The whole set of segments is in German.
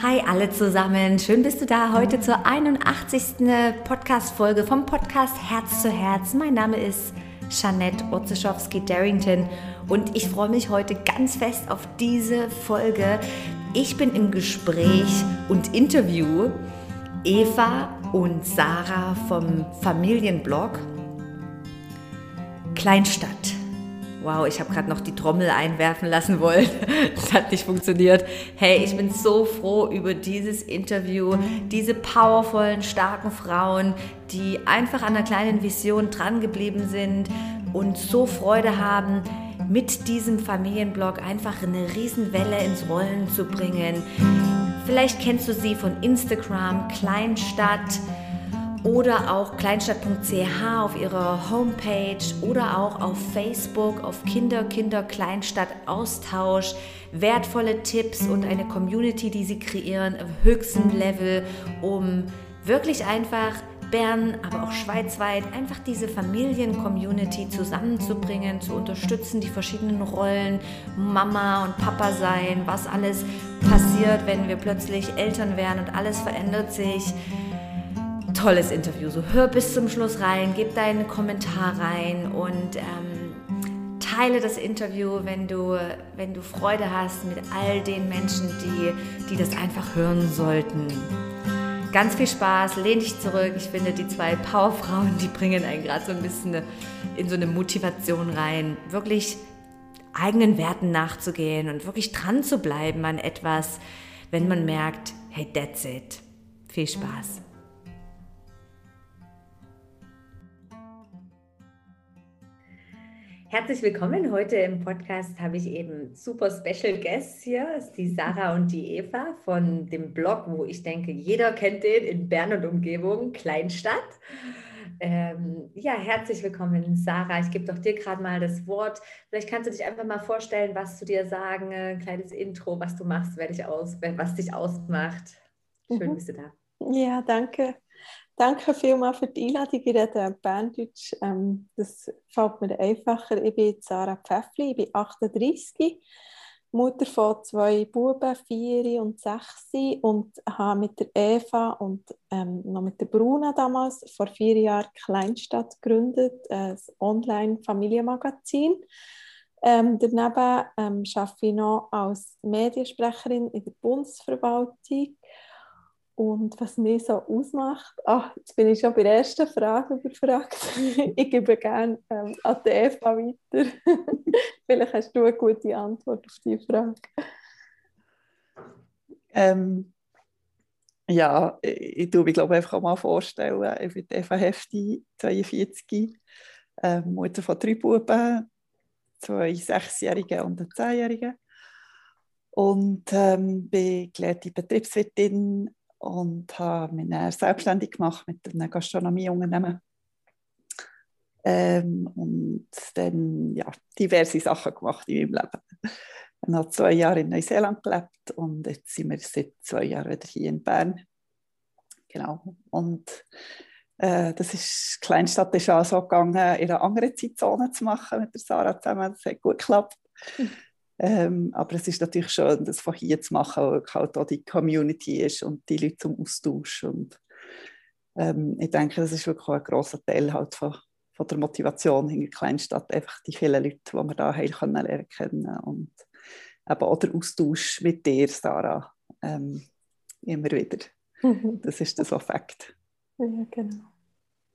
Hi alle zusammen, schön bist du da heute zur 81. Podcast-Folge vom Podcast Herz zu Herz. Mein Name ist Janette Otzeschowski-Darrington und ich freue mich heute ganz fest auf diese Folge. Ich bin im Gespräch und Interview Eva und Sarah vom Familienblog Kleinstadt. Wow, ich habe gerade noch die Trommel einwerfen lassen wollen. Das hat nicht funktioniert. Hey, ich bin so froh über dieses Interview, diese powervollen, starken Frauen, die einfach an einer kleinen Vision drangeblieben sind und so Freude haben, mit diesem Familienblog einfach eine Riesenwelle ins Rollen zu bringen. Vielleicht kennst du sie von Instagram, Kleinstadt oder auch kleinstadt.ch auf ihrer Homepage oder auch auf Facebook auf Kinder, Kinder, Kleinstadt Austausch, wertvolle Tipps und eine Community, die sie kreieren auf höchstem Level, um wirklich einfach Bern, aber auch schweizweit einfach diese Familien-Community zusammenzubringen, zu unterstützen, die verschiedenen Rollen, Mama und Papa sein, was alles passiert, wenn wir plötzlich Eltern werden und alles verändert sich tolles Interview. So hör bis zum Schluss rein, gib deinen Kommentar rein und ähm, teile das Interview, wenn du, wenn du Freude hast mit all den Menschen, die, die das einfach hören sollten. Ganz viel Spaß, lehn dich zurück. Ich finde, die zwei Powerfrauen, die bringen einen gerade so ein bisschen in so eine Motivation rein, wirklich eigenen Werten nachzugehen und wirklich dran zu bleiben an etwas, wenn man merkt, hey, that's it. Viel Spaß. Herzlich willkommen. Heute im Podcast habe ich eben super Special Guests hier. Das ist die Sarah und die Eva von dem Blog, wo ich denke, jeder kennt den in Bern und Umgebung, Kleinstadt. Ähm, ja, herzlich willkommen, Sarah. Ich gebe doch dir gerade mal das Wort. Vielleicht kannst du dich einfach mal vorstellen, was zu dir sagen, ein kleines Intro, was du machst, wer dich aus, was dich ausmacht. Schön, mhm. bist du da. Ja, danke. Danke vielmals für die Einladung. Ich rede Berndeutsch. Ähm, das fällt mir einfacher. Ich bin Sarah Pfeffli, ich bin 38, Mutter von zwei Buben, vier und sechs und habe mit der Eva und ähm, noch mit der Bruna damals vor vier Jahren Kleinstadt gegründet, ein Online-Familienmagazin. Ähm, daneben ähm, arbeite ich noch als Mediensprecherin in der Bundesverwaltung und was mich so ausmacht, ach, jetzt bin ich schon bei der ersten Frage überfragt. ich gebe gerne ähm, an die Eva weiter. Vielleicht hast du eine gute Antwort auf diese Frage. Ähm, ja, ich, ich tue mich glaube einfach auch mal vorstellen. Ich bin Eva Hefti, 42, äh, Mutter von drei Buben, zwei Sechsjährigen und einen Zehnjährigen. Und ähm, bin gelehrte Betriebswirtin und habe mich dann selbstständig gemacht mit einem Gastronomieunternehmen. Ähm, und dann ja, diverse Sachen gemacht in meinem Leben. Ich habe zwei Jahre in Neuseeland gelebt und jetzt sind wir seit zwei Jahren wieder hier in Bern. Genau. Und äh, das ist, die Kleinstadt ist auch so gegangen, in einer anderen Zeitzone zu machen mit der Sarah zusammen. Das hat gut geklappt. Mhm. Ähm, aber es ist natürlich schön, das von hier zu machen, wo halt auch die Community ist und die Leute zum Austausch. Und ähm, ich denke, das ist wirklich auch ein grosser Teil halt von, von der Motivation in der Kleinstadt, einfach die vielen Leute, die wir da haben können lernen können und eben auch der Austausch mit dir, Sarah, ähm, immer wieder. Das ist das Effekt. Ja, genau.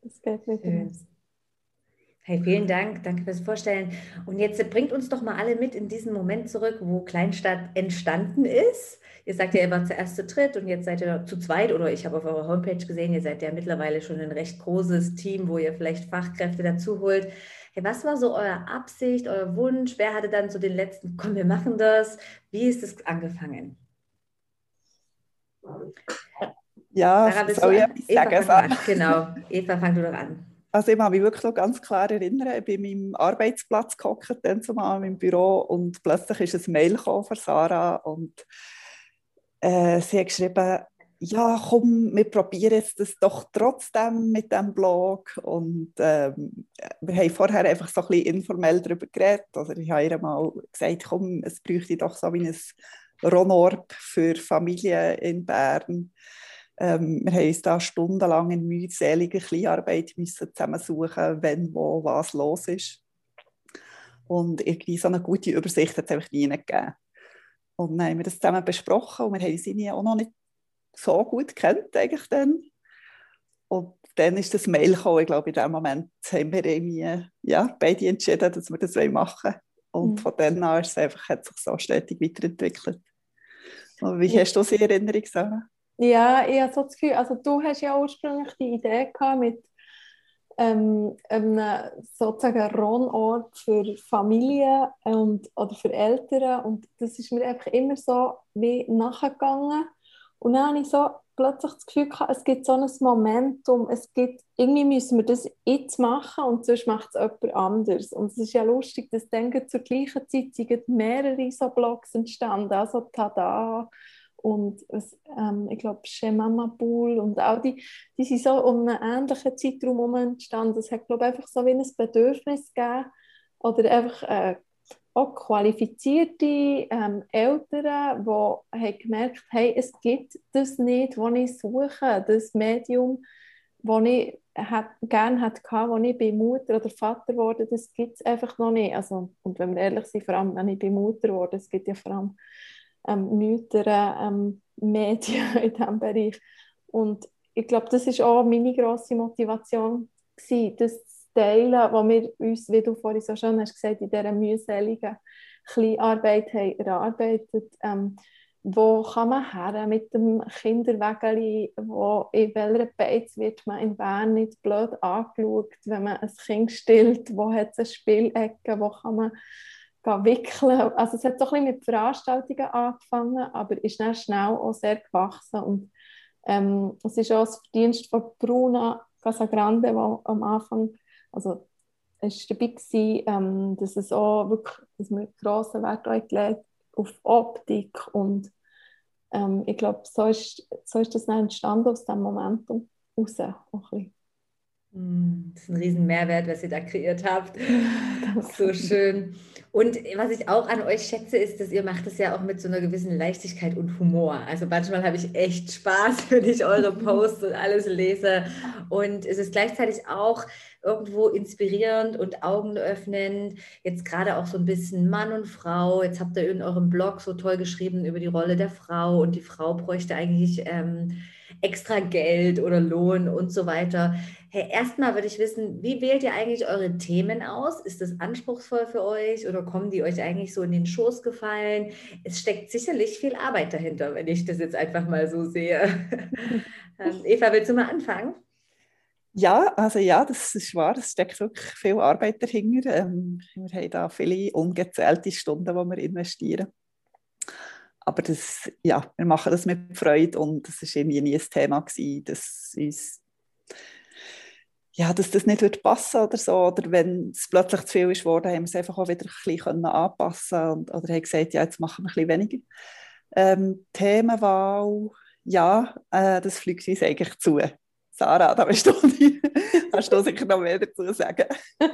Das geht nicht anders. Hey, vielen Dank, danke fürs Vorstellen. Und jetzt bringt uns doch mal alle mit in diesen Moment zurück, wo Kleinstadt entstanden ist. Ihr sagt ja, ihr wart zuerst zu dritt und jetzt seid ihr zu zweit oder ich habe auf eurer Homepage gesehen, ihr seid ja mittlerweile schon ein recht großes Team, wo ihr vielleicht Fachkräfte dazu holt. Hey, was war so euer Absicht, euer Wunsch? Wer hatte dann so den letzten, komm, wir machen das? Wie ist es angefangen? Ja, Sarah, bist soll du, ich Eva, sagen? Genau, Eva, fang du doch an. Also ich kann mich wirklich noch ganz klar erinnern, ich bin meinem Arbeitsplatz gehockt, dann zumal meinem Büro und plötzlich ist ein Mail von Sarah und äh, sie hat geschrieben, ja komm, wir probieren jetzt das doch trotzdem mit dem Blog und ähm, wir haben vorher einfach so ein bisschen informell darüber geredet, also ich habe ihr mal gesagt, komm, es bräuchte doch so wie ein Ronorb für Familien in Bern. Ähm, wir haben uns da stundenlang in mühseliger Kleinarbeit müssen zusammensuchen, wenn, wo, was los ist. Und irgendwie so eine gute Übersicht hat es einfach nie gegeben. Und dann haben wir das zusammen besprochen und wir haben sie auch noch nicht so gut kennt eigentlich dann. Und dann ist das Mail gekommen. Ich glaube, in dem Moment haben wir irgendwie, ja, beide entschieden, dass wir das machen wollen. Und mhm. von dann an ist es einfach, hat sich so stetig weiterentwickelt. Und wie ja. hast du in Erinnerung, Sarah? Ja, ich habe so das Gefühl, also du hast ja ursprünglich die Idee gehabt mit ähm, einem sozusagen Ronort für Familien oder für Eltern. Und das ist mir einfach immer so wie nachgegangen. Und dann habe ich so plötzlich das Gefühl gehabt, es gibt so ein Momentum, es gibt, irgendwie müssen wir das jetzt machen und sonst macht es jemand anders. Und es ist ja lustig, dass dann zur gleichen Zeit sind mehrere so Blogs entstanden, also Tada und ähm, ich glaube Schemamabul und all die, die sind so um einen ähnlichen Zeitraum entstanden. Es hat glaube einfach so wie ein Bedürfnis gegeben oder einfach äh, auch qualifizierte ähm, Eltern, die haben gemerkt hey, es gibt das nicht, was ich suche, das Medium, das ich hat, gerne hatte, als ich bei Mutter oder Vater wurde, das gibt es einfach noch nicht. Also, und wenn wir ehrlich sind, vor allem wenn ich bei Mutter wurde, es gibt ja vor allem ähm, Mütter, ähm, Medien in diesem Bereich. Und ich glaube, das ist auch meine grosse Motivation, gewesen, das teilen, wo wir uns, wie du vorhin so schön hast gesagt, in dieser mühseligen Kleinarbeit haben erarbeitet. Ähm, wo kann man her mit dem Kinderwägeli, wo in welcher Beiz wird man in Bern nicht blöd angeschaut, wenn man ein Kind stillt, wo hat es eine Spielecke, wo kann man wickeln. Also es hat so ein bisschen mit Veranstaltungen angefangen, aber ist dann schnell auch sehr gewachsen und ähm, es ist auch das Verdienst von Bruna Casagrande, die am Anfang also war dabei, gewesen, ähm, dass es auch wirklich, dass wir grossen Wert gelegt auf Optik und ähm, ich glaube, so ist, so ist das dann entstanden aus diesem Momentum raus. Das ist ein riesen Mehrwert, was ihr da kreiert habt. so schön. Und was ich auch an euch schätze, ist, dass ihr macht es ja auch mit so einer gewissen Leichtigkeit und Humor. Also manchmal habe ich echt Spaß, wenn ich eure Posts und alles lese. Und es ist gleichzeitig auch irgendwo inspirierend und augenöffnend. Jetzt gerade auch so ein bisschen Mann und Frau. Jetzt habt ihr in eurem Blog so toll geschrieben über die Rolle der Frau und die Frau bräuchte eigentlich ähm, extra Geld oder Lohn und so weiter. Hey, erstmal würde ich wissen, wie wählt ihr eigentlich eure Themen aus? Ist das anspruchsvoll für euch oder kommen die euch eigentlich so in den Schoß gefallen? Es steckt sicherlich viel Arbeit dahinter, wenn ich das jetzt einfach mal so sehe. Ähm, Eva, willst du mal anfangen? Ja, also ja, das ist wahr, es steckt wirklich viel Arbeit dahinter. Ähm, wir haben da viele ungezählte Stunden, die wir investieren. Aber das, ja, wir machen das mit Freude und es war irgendwie nie ein Thema, gewesen, dass uns ja, dass das nicht wird passen oder so. Oder wenn es plötzlich zu viel ist geworden, haben wir es einfach auch wieder ein bisschen anpassen und, oder haben gesagt, ja, jetzt machen wir ein bisschen weniger. Ähm, Themenwahl, ja, äh, das fliegt uns eigentlich zu. Sarah, da bist du nicht. Hast du sicher noch mehr dazu sagen?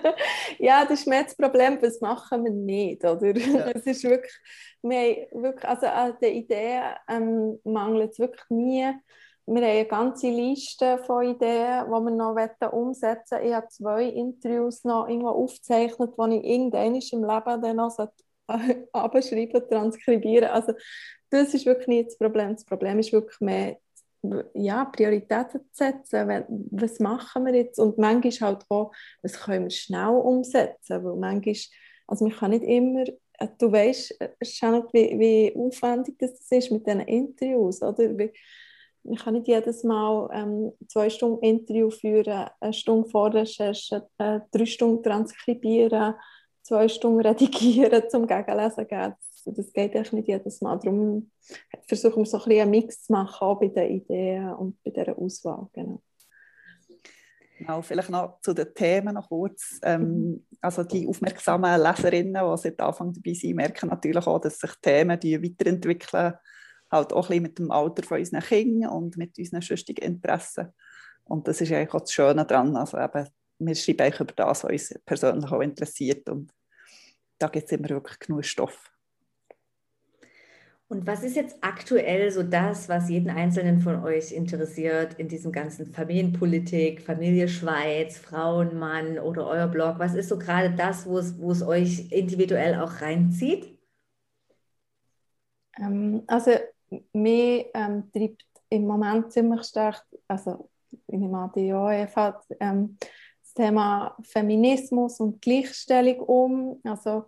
ja, das ist mehr das Problem, was machen wir nicht, oder? Ja. Es ist wirklich, wir wirklich, also an den Ideen ähm, mangelt es wirklich nie. Wir haben eine ganze Liste von Ideen, die wir noch umsetzen wollen. Ich habe zwei Interviews noch irgendwo aufgezeichnet, die ich irgendwann im Leben dann noch abschreiben, transkribieren. Also das ist wirklich nicht das Problem. Das Problem ist wirklich mehr ja, Prioritäten zu setzen. Was machen wir jetzt? Und manchmal halt auch, was können wir schnell umsetzen? Weil manchmal, also man kann nicht immer, äh, du weißt, Janet, wie, wie aufwendig das ist mit diesen Interviews, oder? Wie, man kann nicht jedes Mal ähm, zwei Stunden Interview führen, eine Stunde Vorrecherche, äh, drei Stunden transkribieren, zwei Stunden redigieren, zum Gegenlesen geben. Das, das geht echt nicht jedes Mal. Darum versuchen wir so ein bisschen einen Mix zu machen, auch bei den Ideen und bei dieser Auswahl. Genau. Genau, vielleicht noch zu den Themen noch kurz. Ähm, also die aufmerksamen Leserinnen, die seit Anfang dabei sind, merken natürlich auch, dass sich Themen die weiterentwickeln, halt auch ein bisschen mit dem Alter von unseren Kindern und mit unseren sonstigen Interessen. Und das ist eigentlich auch das Schöne daran. Also eben, wir schreiben eigentlich über das, was uns persönlich auch interessiert und da gibt es immer wirklich genug Stoff. Und was ist jetzt aktuell so das, was jeden Einzelnen von euch interessiert in diesem ganzen Familienpolitik, Familie Schweiz, Frauen, Mann oder euer Blog? Was ist so gerade das, wo es, wo es euch individuell auch reinzieht? Ähm, also mich ähm, treibt im Moment ziemlich stark, also in dem ADOF hat ähm, das Thema Feminismus und Gleichstellung um. Also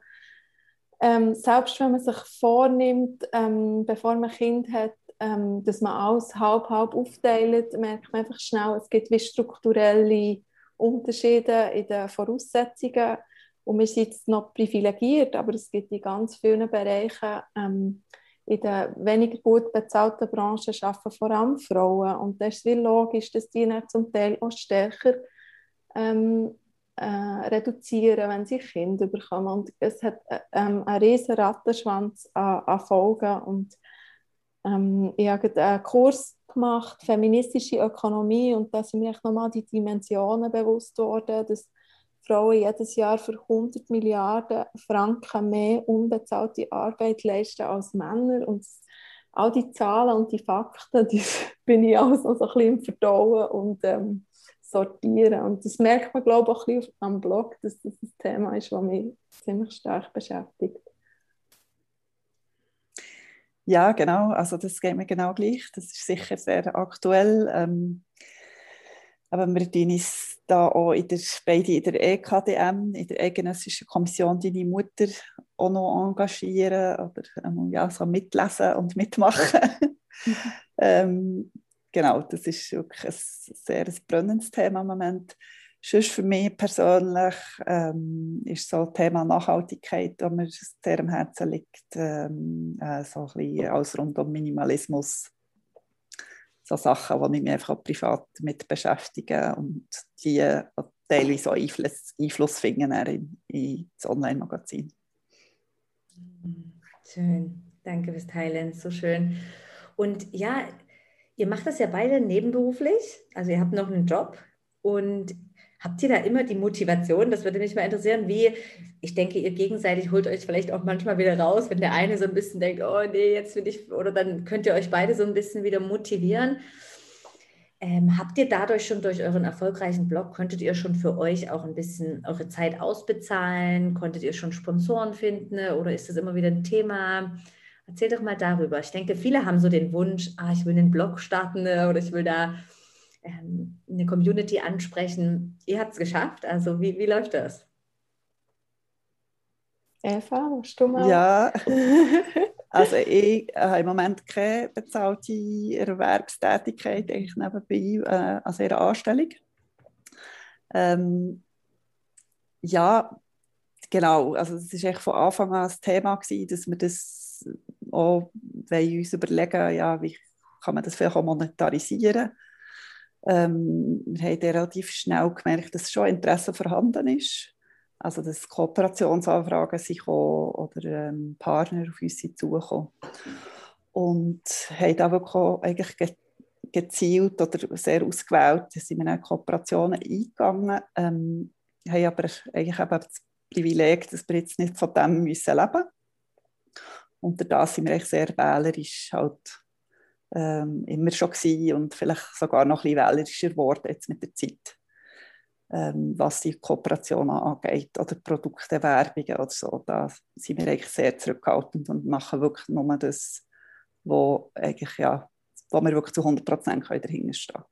ähm, selbst wenn man sich vornimmt, ähm, bevor man ein Kind hat, ähm, dass man alles halb halb aufteilt, merkt man einfach schnell, es gibt wie strukturelle Unterschiede in den Voraussetzungen und wir sind jetzt noch privilegiert, aber es gibt in ganz vielen Bereichen ähm, in den weniger gut bezahlten Branchen arbeiten vor allem Frauen. Und das ist wie logisch, dass die dann zum Teil auch stärker ähm, äh, reduzieren, wenn sie Kinder bekommen. Und es hat äh, ähm, einen riesen Rattenschwanz an, an Folgen. Und ähm, ich habe einen Kurs gemacht, feministische Ökonomie, und da sind mir nochmal die Dimensionen bewusst worden, dass Frauen jedes Jahr für 100 Milliarden Franken mehr unbezahlte Arbeit leisten als Männer. Und all die Zahlen und die Fakten, die bin ich alles noch so ein bisschen im Verdauen und ähm, sortieren. Und das merkt man, glaube ich, auch ein am Blog, dass das ein Thema ist, das mich ziemlich stark beschäftigt. Ja, genau. Also das geht mir genau gleich. Das ist sicher sehr aktuell. Ähm, aber wir uns da auch in der, beide in der EKDM, in der Eidgenössischen Kommission Deine Mutter, auch noch engagieren oder ähm, ja, so mitlesen und mitmachen. Mhm. ähm, genau, das ist wirklich ein sehr ein brennendes Thema im Moment. Sonst für mich persönlich ähm, ist so das Thema Nachhaltigkeit, das mir sehr am Herzen liegt, ähm, äh, so ein bisschen als rund um Minimalismus so Sachen, die ich mich einfach privat mit beschäftige und die teilweise auch Einfluss, Einfluss finden in, in das Online-Magazin. Schön, danke fürs Teilen, so schön. Und ja, ihr macht das ja beide nebenberuflich, also ihr habt noch einen Job und Habt ihr da immer die Motivation? Das würde mich mal interessieren, wie, ich denke, ihr gegenseitig holt euch vielleicht auch manchmal wieder raus, wenn der eine so ein bisschen denkt, oh nee, jetzt will ich, oder dann könnt ihr euch beide so ein bisschen wieder motivieren. Ähm, habt ihr dadurch schon durch euren erfolgreichen Blog, konntet ihr schon für euch auch ein bisschen eure Zeit ausbezahlen? Konntet ihr schon Sponsoren finden oder ist das immer wieder ein Thema? Erzähl doch mal darüber. Ich denke, viele haben so den Wunsch, ah, ich will einen Blog starten oder ich will da ähm, eine Community ansprechen. Ihr habt es geschafft. Also wie, wie läuft das? Eva, mal? Ja, also ich habe im Moment keine bezahlte Erwerbstätigkeit eigentlich nebenbei, äh, also ihrer Anstellung. Ähm, ja, genau, also das war von Anfang an das Thema, gewesen, dass wir das auch uns überlegen, ja, wie kann man das vielleicht auch monetarisieren ähm, wir haben relativ schnell gemerkt, dass schon Interesse vorhanden ist. Also, dass Kooperationsanfragen sind oder ähm, Partner auf uns zugekommen. Und haben da wirklich eigentlich ge gezielt oder sehr ausgewählt sind wir in Kooperationen eingegangen. Ähm, haben aber eigentlich eben das Privileg, dass wir jetzt nicht von dem müssen leben müssen. Und da sind wir eigentlich sehr wählerisch halt ähm, immer schon gewesen und vielleicht sogar noch ein bisschen wählerischer geworden jetzt mit der Zeit, ähm, was die Kooperation angeht oder Produktewerbungen oder so. Da sind wir eigentlich sehr zurückhaltend und machen wirklich nur das, wo, eigentlich, ja, wo wir wirklich zu 100 Prozent dahinter stehen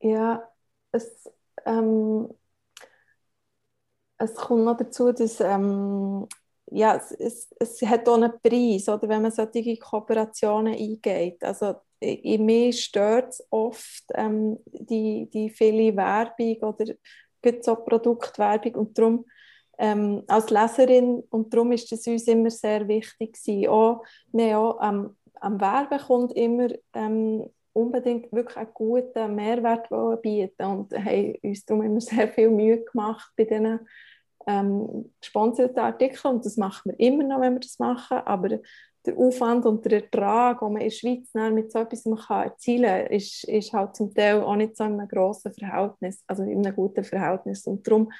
Ja, es, ähm, es kommt noch dazu, dass ähm, ja, es, es, es, hat auch einen Preis, oder, wenn man solche Kooperationen eingeht. Also in mir stört es oft ähm, die, die viele Werbung oder so Produktwerbung und darum ähm, als Leserin und darum ist es uns immer sehr wichtig gewesen. Auch, wir auch am, am Werben kommt immer ähm, unbedingt wirklich einen guten Mehrwert bieten und haben uns darum immer sehr viel Mühe gemacht bei diesen ähm, gesponserte Artikel und das machen wir immer noch, wenn wir das machen, aber der Aufwand und der Ertrag, den man in der Schweiz mit so etwas erzielen kann, ist, ist halt zum Teil auch nicht so in einem grossen Verhältnis, also in einem guten Verhältnis und darum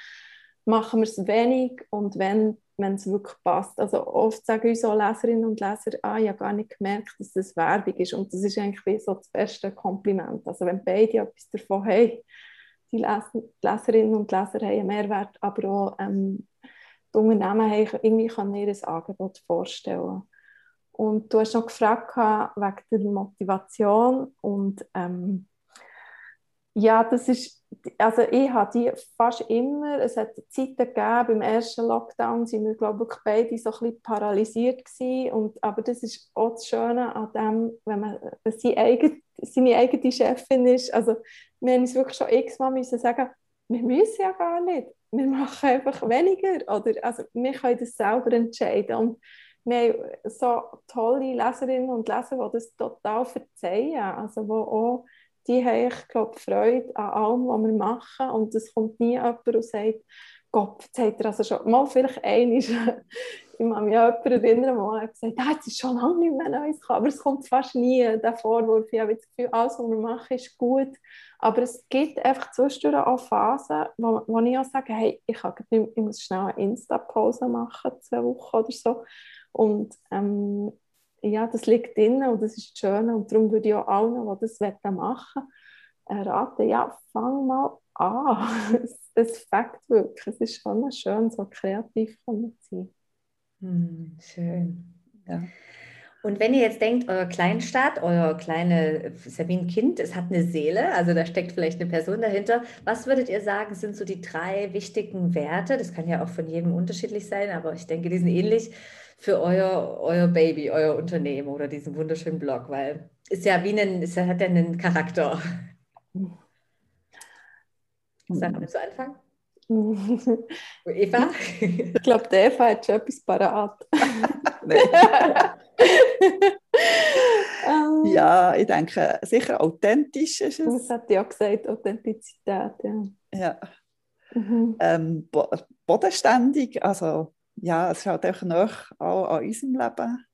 machen wir es wenig und wenn, wenn es wirklich passt. Also oft sagen unsere Leserinnen und Leser, ah, ich habe gar nicht gemerkt, dass das Werbung ist. Und das ist eigentlich so das beste Kompliment. Also wenn beide etwas davon haben, die Leserinnen und Leser haben einen Mehrwert, aber auch ähm, die Unternehmen haben irgendwie können ihr Angebot vorstellen. Und du hast noch gefragt wegen der Motivation und ähm, ja, das ist, also ich habe die fast immer, es hat Zeiten gegeben, beim ersten Lockdown sind wir, glaube ich, beide so ein bisschen paralysiert gewesen. Und, aber das ist auch das Schöne an dem, wenn man seine eigene, seine eigene Chefin ist. Also wir haben uns wirklich schon x-mal müssen sagen, wir müssen ja gar nicht, wir machen einfach weniger. Oder, also wir können das selber entscheiden. Und wir haben so tolle Leserinnen und Leser, die das total verzeihen, also wo auch die haben, ich glaube, Freude an allem, was wir machen. Und es kommt nie jemand und sagt, Gott, jetzt hat er also schon mal vielleicht einmal, ich kann mich an jemanden erinnern, der gesagt ah, jetzt ist schon lange nicht mehr Neues gekommen. Aber es kommt fast nie, der Vorwurf. Ich habe das Gefühl, alles, was wir machen, ist gut. Aber es gibt einfach zwischendurch auch Phasen, wo, wo ich auch sage, hey, ich, kann nicht, ich muss schnell eine Insta-Pause machen, zwei Wochen oder so. Und ähm, ja, das liegt drin und das ist schön und darum würde ich auch allen, die das machen wollen, raten, ja, fang mal an. es fängt wirklich, es ist schon schön, so kreativ zu sein. Hm, schön. Ja. Und wenn ihr jetzt denkt, euer Kleinstadt, euer kleine Sabine-Kind, es hat eine Seele, also da steckt vielleicht eine Person dahinter, was würdet ihr sagen, sind so die drei wichtigen Werte? Das kann ja auch von jedem unterschiedlich sein, aber ich denke, die sind ähnlich für euer, euer Baby, euer Unternehmen oder diesen wunderschönen Blog, weil ist ja wie ein, ist, hat ja einen Charakter. Sag mal zu Anfang. Eva? Ich glaube, der Eva hat schon etwas parat. Ähm. ja, ich denke, sicher authentisch ist es. Das hat ja gesagt, Authentizität. Ja. ja. Mhm. Ähm, bodenständig, also ja, es ist halt einfach noch auch an unserem Leben.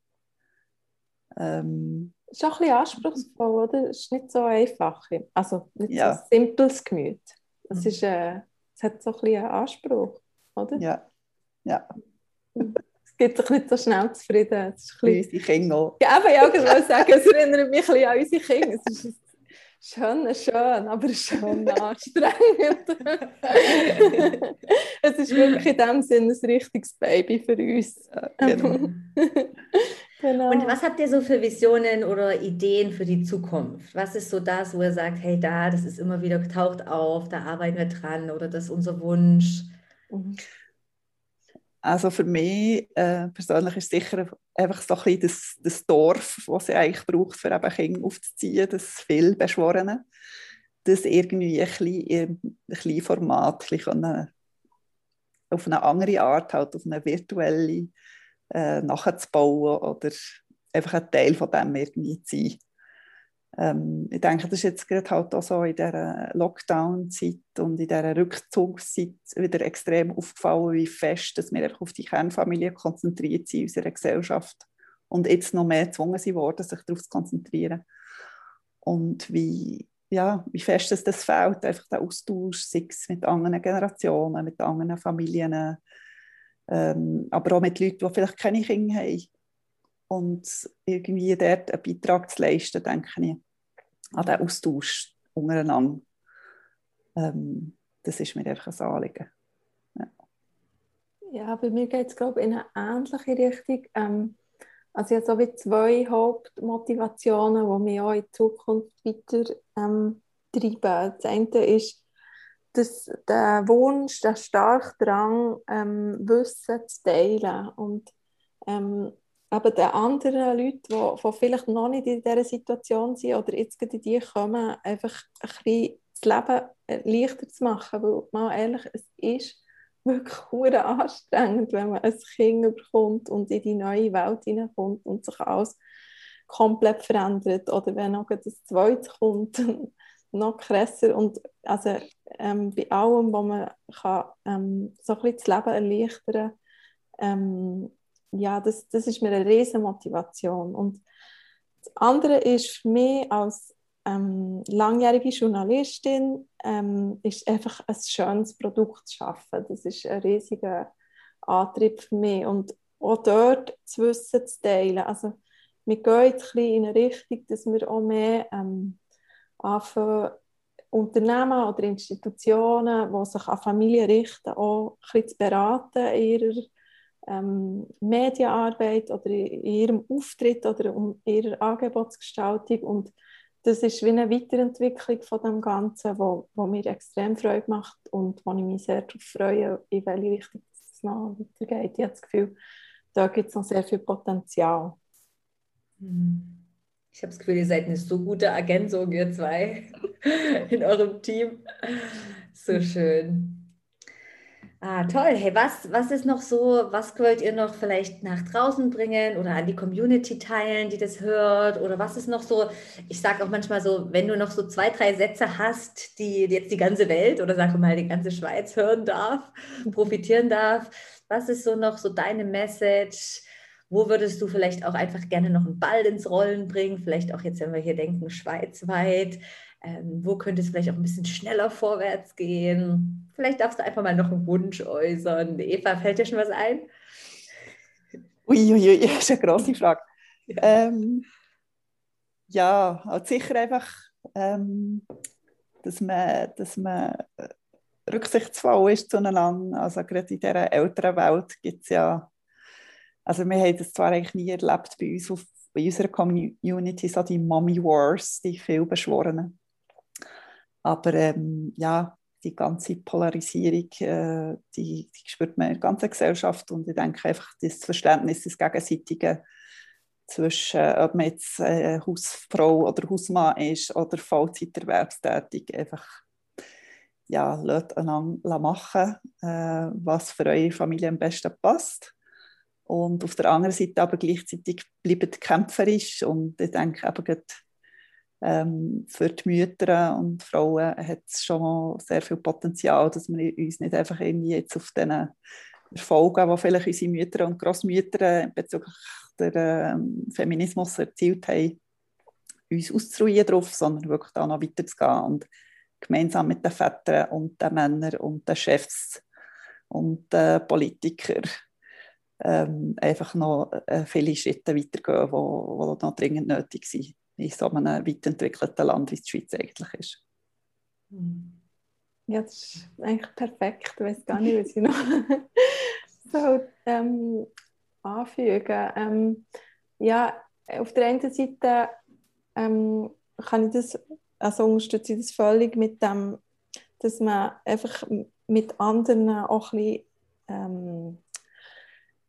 Ähm, ist auch ein bisschen anspruchsvoll, oder? Es ist nicht so einfach. Also nicht ja. so ein simples Gemüt. Es, mhm. ist, äh, es hat so ein bisschen einen Anspruch, oder? Ja. ja. Es gibt sich nicht so schnell zufrieden. Es ist ein bisschen... Unsere Kinder. Ja, aber ich wollte sagen, es erinnert mich ein bisschen an unsere Kinder. Es ist Schön, schön, aber schön anstrengend. es ist wirklich in dem Sinne ein richtiges Baby für uns. Genau. genau. Und was habt ihr so für Visionen oder Ideen für die Zukunft? Was ist so das, wo ihr sagt, hey, da, das ist immer wieder getaucht auf, da arbeiten wir dran oder das ist unser Wunsch? Mhm. Also für mich äh, persönlich ist sicher einfach so ein bisschen das, das Dorf, das sie eigentlich braucht, für eben Kinder aufzuziehen, das viel Beschworene, das irgendwie ein bisschen in einem Format ein bisschen auf eine andere Art, halt auf eine virtuelle äh, nachzubauen oder einfach ein Teil von dem irgendwie zu sein. Ähm, ich denke, das ist jetzt gerade halt auch so in dieser Lockdown-Zeit und in dieser Rückzugszeit wieder extrem aufgefallen, wie fest dass wir auf die Kernfamilie konzentriert sind in unserer Gesellschaft und jetzt noch mehr gezwungen sind worden, sich darauf zu konzentrieren. Und wie, ja, wie fest dass das fehlt, einfach der Austausch, sei es mit anderen Generationen, mit anderen Familien, ähm, aber auch mit Leuten, die vielleicht keine Kinder haben. Und irgendwie dort einen Beitrag zu leisten, denke ich, an den Austausch untereinander. Ähm, das ist mir einfach ein Anliegen. Ja, bei mir geht es, glaube ich, in eine ähnliche Richtung. Ähm, also ich habe so zwei Hauptmotivationen, die mich auch in Zukunft weiter ähm, treiben. Das eine ist, dass der Wunsch, der starke Drang, ähm, Wissen zu teilen und ähm, eben den anderen Leuten, die, die vielleicht noch nicht in dieser Situation sind oder jetzt in die kommen, einfach ein bisschen das Leben leichter zu machen. Weil, mal ehrlich, es ist wirklich anstrengend, wenn man ein Kind bekommt und in die neue Welt hineinkommt und sich alles komplett verändert. Oder wenn noch das Zweite kommt, noch krasser. Und also, ähm, bei allem, was man kann, ähm, so ein bisschen das Leben erleichtern kann, ähm, ja, das, das ist mir eine riesige Motivation. Und das andere ist für mich als ähm, langjährige Journalistin, ähm, ist einfach ein schönes Produkt zu schaffen. Das ist ein riesiger Antrieb für mich. Und auch dort das Wissen zu teilen. Also, wir gehen jetzt ein in eine Richtung, dass wir auch mehr ähm, anfangen, Unternehmen oder Institutionen, die sich an Familien richten, auch ein bisschen zu beraten in ihrer ähm, Medienarbeit oder in ihrem Auftritt oder in ihrer Angebotsgestaltung. Und das ist wie eine Weiterentwicklung von dem Ganzen, wo, wo mir extrem Freude macht und wo ich mich sehr darauf freue, in welche Richtung es noch weitergeht. Ich habe das Gefühl, da gibt es noch sehr viel Potenzial. Hm. Ich habe das Gefühl, ihr seid eine so gute Ergänzung, ihr zwei, in eurem Team. So schön. Ah, toll. Hey, was, was ist noch so, was wollt ihr noch vielleicht nach draußen bringen oder an die Community teilen, die das hört? Oder was ist noch so, ich sage auch manchmal so, wenn du noch so zwei, drei Sätze hast, die jetzt die ganze Welt oder sage mal die ganze Schweiz hören darf, profitieren darf, was ist so noch so deine Message? Wo würdest du vielleicht auch einfach gerne noch einen Ball ins Rollen bringen? Vielleicht auch jetzt, wenn wir hier denken, schweizweit. Ähm, wo könnte es vielleicht auch ein bisschen schneller vorwärts gehen? Vielleicht darfst du einfach mal noch einen Wunsch äußern. Eva, fällt dir schon was ein? Uiuiui, das ist eine grosse Frage. Ja, ähm, ja also sicher einfach, ähm, dass, man, dass man rücksichtsvoll ist zueinander. Also gerade in dieser älteren Welt gibt es ja, also wir haben das zwar eigentlich nie erlebt bei uns auf, bei unserer Community, so die Mommy Wars, die viel beschworenen. Aber ähm, ja, die ganze Polarisierung, äh, die, die, spürt man in der ganzen Gesellschaft und ich denke einfach, das Verständnis des Gegenseitigen zwischen, äh, ob man jetzt äh, Hausfrau oder Hausmann ist oder Vollzeiterwerbstätig, einfach ja, lasst einander machen, äh, was für eure Familie am besten passt. Und auf der anderen Seite aber gleichzeitig bleibt kämpferisch. Und ich denke eben gerade, ähm, für die Mütter und Frauen hat es schon sehr viel Potenzial, dass wir uns nicht einfach irgendwie jetzt auf den Erfolgen, die vielleicht unsere Mütter und Großmütter bezüglich der ähm, Feminismus erzielt haben, uns auszuruhen darauf, sondern wirklich da noch weiterzugehen und gemeinsam mit den Vätern und den Männern und den Chefs und den Politikern ähm, einfach noch äh, viele Schritte weitergehen, die noch dringend nötig sind in so einem weit entwickelten Land, wie die Schweiz eigentlich ist. Hm. Ja, das ist eigentlich perfekt. Ich weiß gar nicht, was ich noch so, ähm, anfügen ähm, Ja, auf der einen Seite ähm, kann ich das, also unterstütze ich das völlig mit dem, dass man einfach mit anderen auch ein bisschen ähm,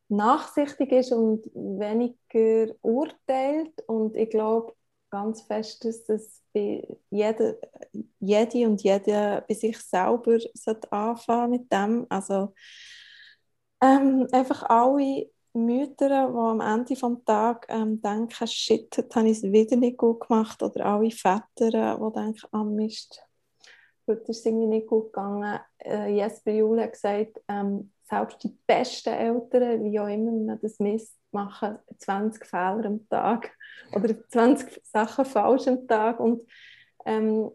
nachsichtig ist und weniger urteilt. Und ich glaube, ganz fest, dass das bei jede und jeder bei sich selber anfangen mit dem. Also ähm, einfach alle Mütter, die am Ende des Tages ähm, denken, shit, jetzt habe ich es wieder nicht gut gemacht. Oder alle Väter, die denken, ah Mist, heute ist es irgendwie nicht gut gegangen. Äh, Jesper Jule hat gesagt, ähm, selbst die besten Eltern, wie auch immer man das misst, machen 20 Fehler am Tag oder 20 Sachen falsch am Tag. Und ähm,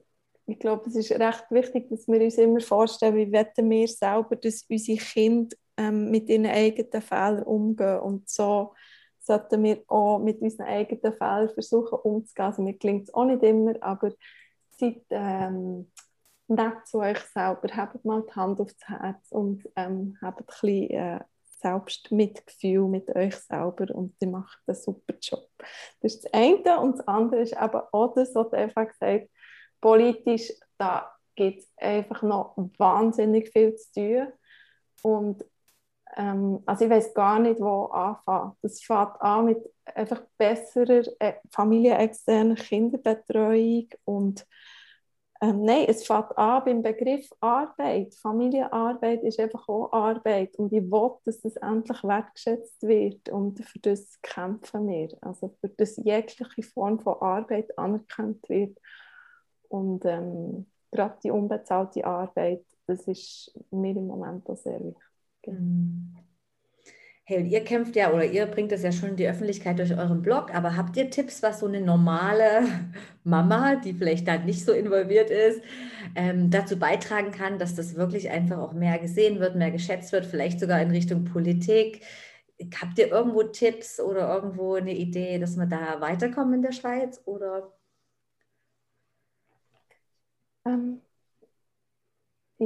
ich glaube, es ist recht wichtig, dass wir uns immer vorstellen, wie wollen wir selber, dass unsere Kinder ähm, mit ihren eigenen Fehlern umgehen. Und so sollten wir auch mit unseren eigenen Fehlern versuchen umzugehen. Also mir gelingt es auch nicht immer, aber seid ähm, nett zu euch selber, habt mal die Hand aufs Herz und ähm, habt ein bisschen äh, Selbstmitgefühl mit euch selber und ihr macht einen super Job. Das ist das eine. Und das andere ist aber auch das, was Eva gesagt politisch, da gibt es einfach noch wahnsinnig viel zu tun. Und ähm, also ich weiß gar nicht, wo anfangen. Das fängt an mit einfach besserer äh, familienexterner Kinderbetreuung und ähm, nein, es fängt an beim Begriff Arbeit. Familienarbeit ist einfach auch Arbeit und ich will, dass das endlich wertgeschätzt wird und für das kämpfen wir. Also für das jegliche Form von Arbeit anerkannt wird und ähm, gerade die unbezahlte Arbeit, das ist mir im Moment auch sehr wichtig. Mhm. Hey, und ihr kämpft ja oder ihr bringt das ja schon in die Öffentlichkeit durch euren Blog, aber habt ihr Tipps, was so eine normale Mama, die vielleicht da nicht so involviert ist, ähm, dazu beitragen kann, dass das wirklich einfach auch mehr gesehen wird, mehr geschätzt wird, vielleicht sogar in Richtung Politik? Habt ihr irgendwo Tipps oder irgendwo eine Idee, dass wir da weiterkommen in der Schweiz? Oder? Ähm,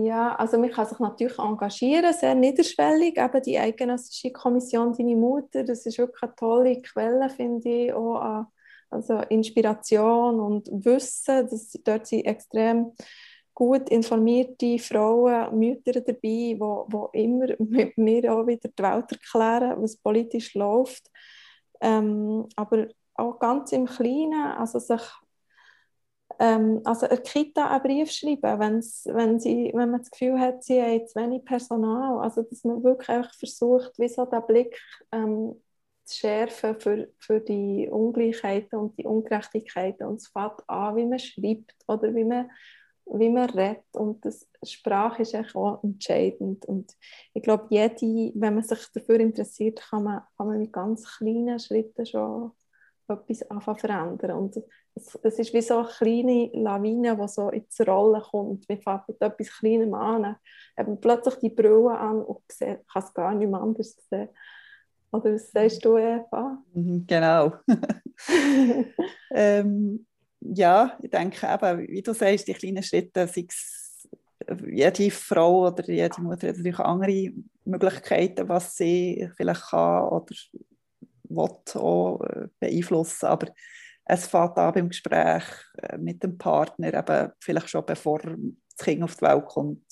ja, also man kann sich natürlich engagieren, sehr niederschwellig. Eben die Eidgenössische Kommission Deine Mutter, das ist wirklich eine tolle Quelle, finde ich, auch also Inspiration und Wissen. Das, dort sind extrem gut informierte Frauen, Mütter dabei, die immer mit mir auch wieder die Welt erklären, was politisch läuft. Ähm, aber auch ganz im Kleinen, also sich ähm, also eine Kita einen Brief schreiben, wenn's, wenn, sie, wenn man das Gefühl hat, sie haben zu wenig Personal. Also dass man wirklich versucht, wie so den Blick ähm, zu schärfen für, für die Ungleichheiten und die Ungerechtigkeiten. Und es fängt an, wie man schreibt oder wie man, wie man redet. Und das Sprache ist auch entscheidend. Und ich glaube, jede, wenn man sich dafür interessiert, kann man, kann man mit ganz kleinen Schritten schon etwas anfangen verändern. Und es, ist wie so eine kleine Lawine, die so ins Rollen kommt. Man fängt mit etwas Kleinem an, eben plötzlich die Brille an und kann es gar nicht mehr anders sehen. Oder was sagst du, Eva? Mhm, genau. ähm, ja, ich denke eben, wie du sagst, die kleinen Schritte, sei es jede Frau oder jede Mutter hat natürlich andere Möglichkeiten, was sie vielleicht kann oder will auch äh, beeinflussen. Aber es fängt an beim Gespräch äh, mit dem Partner, eben vielleicht schon bevor das Kind auf die Welt kommt,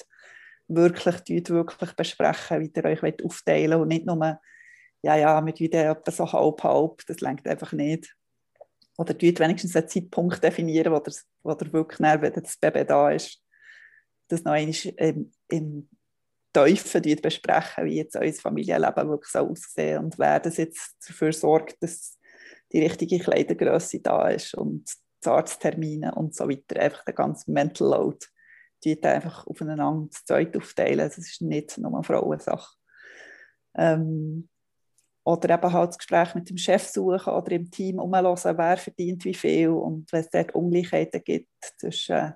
wirklich, wirklich besprechen, wie ihr euch aufteilen wollt und nicht nur, ja, ja, mit wieder so halb, halb, das längt einfach nicht. Oder wenigstens einen Zeitpunkt definieren, wo ihr, wo ihr wirklich, wenn das Baby da ist, das noch einmal im, im Tiefen besprechen, wie jetzt unser Familienleben wirklich so aussehen und wer das jetzt dafür sorgt, dass die richtige Kleidergröße da ist und Arzttermine und so weiter. Einfach der ganze Mental Load, die einfach aufeinander zu zweit aufteilen. Das ist nicht nur eine Frauensache. Ähm, oder eben halt das Gespräch mit dem Chef suchen oder im Team umhören, wer verdient wie viel und wenn es dort Ungleichheiten gibt zwischen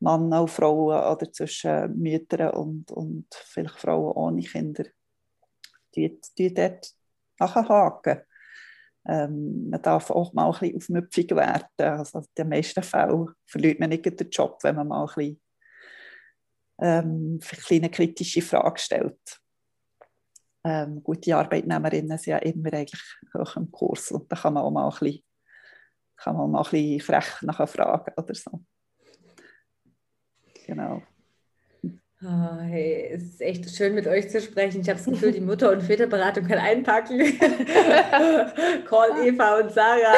Männer und Frauen oder zwischen Müttern und, und vielleicht Frauen ohne Kinder, die, die dort nachhaken. Ähm, man darf auch mal ein bisschen aufmüpfig werden. Also in den meisten Fällen verliert man nicht den Job, wenn man mal ein bisschen ähm, eine kritische Frage stellt. Ähm, gute Arbeitnehmerinnen sind ja immer eigentlich hoch im Kurs und da kann man auch mal ein bisschen, kann man mal ein bisschen frech nachher fragen oder so. Genau. Oh, hey, es ist echt schön mit euch zu sprechen. Ich habe das Gefühl, die Mutter- und Väterberatung kann einpacken. Call Eva und Sarah.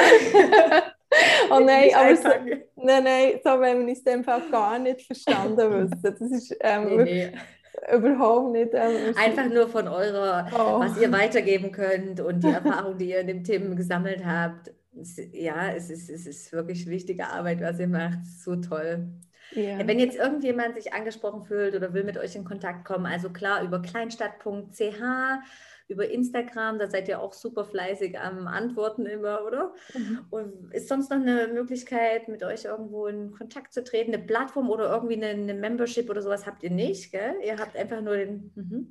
oh nein, aber so, nein, nein, so wenn wir uns dem Fall gar nicht verstanden wissen. Das ist ähm, nee, nee. überhaupt nicht. Ähm, Einfach nur von eurer, oh. was ihr weitergeben könnt und die Erfahrung, die ihr in dem Thema gesammelt habt. Ja, es ist, es ist wirklich wichtige Arbeit, was ihr macht. So toll. Ja. Wenn jetzt irgendjemand sich angesprochen fühlt oder will mit euch in Kontakt kommen, also klar über kleinstadt.ch, über Instagram, da seid ihr auch super fleißig am Antworten immer, oder? Mhm. Und ist sonst noch eine Möglichkeit, mit euch irgendwo in Kontakt zu treten? Eine Plattform oder irgendwie eine, eine Membership oder sowas habt ihr nicht, gell? Ihr habt einfach nur den. Mhm.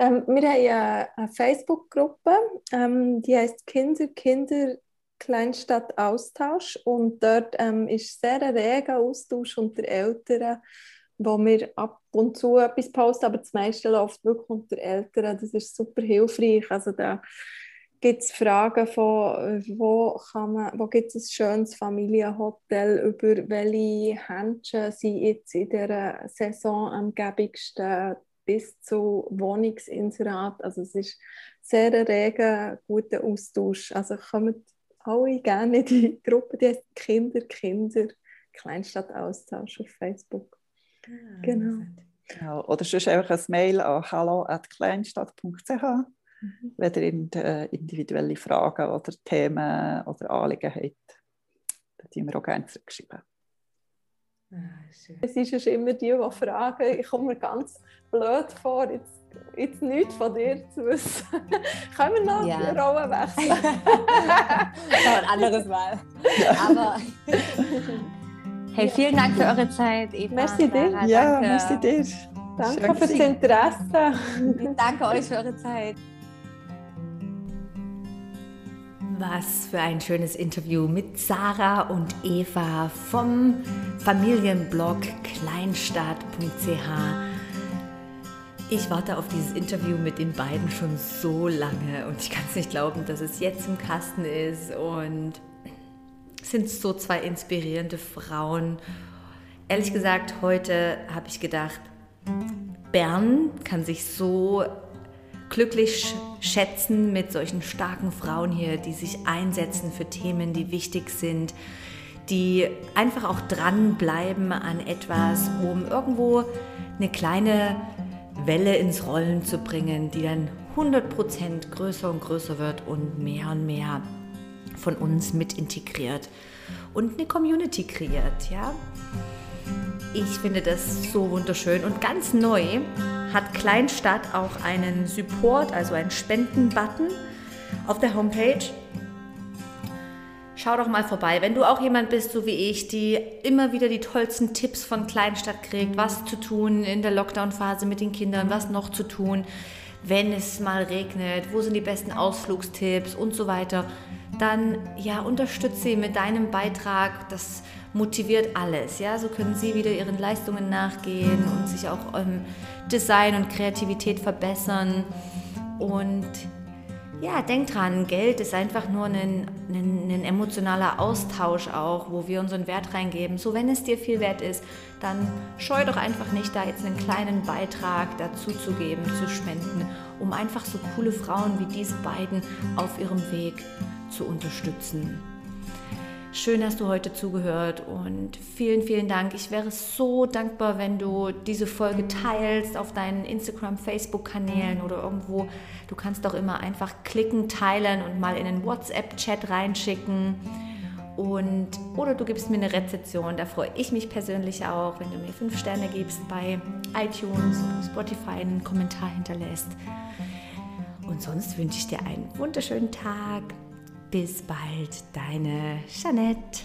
Ähm, wir haben eine Facebook-Gruppe, ähm, die heißt Kinder, Kinder Kleinstadt-Austausch und dort ähm, ist sehr ein reger Austausch unter Eltern, wo wir ab und zu etwas posten, aber das meiste läuft wirklich unter Eltern. Das ist super hilfreich. Also da gibt es Fragen von, wo, kann man, wo gibt es ein schönes Familienhotel, über welche Händchen sind jetzt in dieser Saison am gäbigsten, bis zu Wohnungsinserat. Also es ist sehr ein reger, guter Austausch. Also kommt alle gerne in die Gruppe, die heißt Kinder, Kinder, Kleinstadt-Austausch auf Facebook. Ah, genau. Ja, oder sonst einfach ein Mail an hallo.kleinstadt.ch, mhm. wenn ihr äh, individuelle Fragen oder Themen oder Anliegen habt. Da tun wir auch gerne zurückschreiben. es ist schon immer die, die fragen, ich komme mir ganz blöd vor, jetzt, jetzt nichts von dir zu wissen. Können wir noch ja. die Rolle wechseln? ein anderes Mal. Aber hey, vielen Dank für eure Zeit, Eva. Merci dir. Ja, merci dir. Danke Schön fürs Interesse. Danke euch für eure Zeit. Was für ein schönes Interview mit Sarah und Eva vom Familienblog kleinstadt.ch. Ich warte auf dieses Interview mit den beiden schon so lange und ich kann es nicht glauben, dass es jetzt im Kasten ist und es sind so zwei inspirierende Frauen. Ehrlich gesagt, heute habe ich gedacht, Bern kann sich so glücklich schätzen mit solchen starken Frauen hier, die sich einsetzen für Themen, die wichtig sind, die einfach auch dranbleiben an etwas, um irgendwo eine kleine Welle ins Rollen zu bringen, die dann 100% größer und größer wird und mehr und mehr von uns mit integriert und eine Community kreiert, ja. Ich finde das so wunderschön und ganz neu hat Kleinstadt auch einen Support, also einen Spenden-Button auf der Homepage. Schau doch mal vorbei, wenn du auch jemand bist, so wie ich, die immer wieder die tollsten Tipps von Kleinstadt kriegt, was zu tun in der Lockdown-Phase mit den Kindern, was noch zu tun, wenn es mal regnet, wo sind die besten Ausflugstipps und so weiter, dann ja, unterstütze sie mit deinem Beitrag. Das motiviert alles. Ja? So können sie wieder ihren Leistungen nachgehen und sich auch im Design und Kreativität verbessern. Und ja, denk dran, Geld ist einfach nur ein, ein, ein, emotionaler Austausch auch, wo wir unseren Wert reingeben. So, wenn es dir viel wert ist, dann scheu doch einfach nicht, da jetzt einen kleinen Beitrag dazu zu geben, zu spenden, um einfach so coole Frauen wie diese beiden auf ihrem Weg zu unterstützen. Schön hast du heute zugehört und vielen, vielen Dank. Ich wäre so dankbar, wenn du diese Folge teilst auf deinen Instagram, Facebook-Kanälen oder irgendwo. Du kannst doch immer einfach klicken, teilen und mal in einen WhatsApp-Chat reinschicken. Und, oder du gibst mir eine Rezession, da freue ich mich persönlich auch, wenn du mir fünf Sterne gibst bei iTunes oder Spotify, einen Kommentar hinterlässt. Und sonst wünsche ich dir einen wunderschönen Tag. Bis bald, deine Jeanette.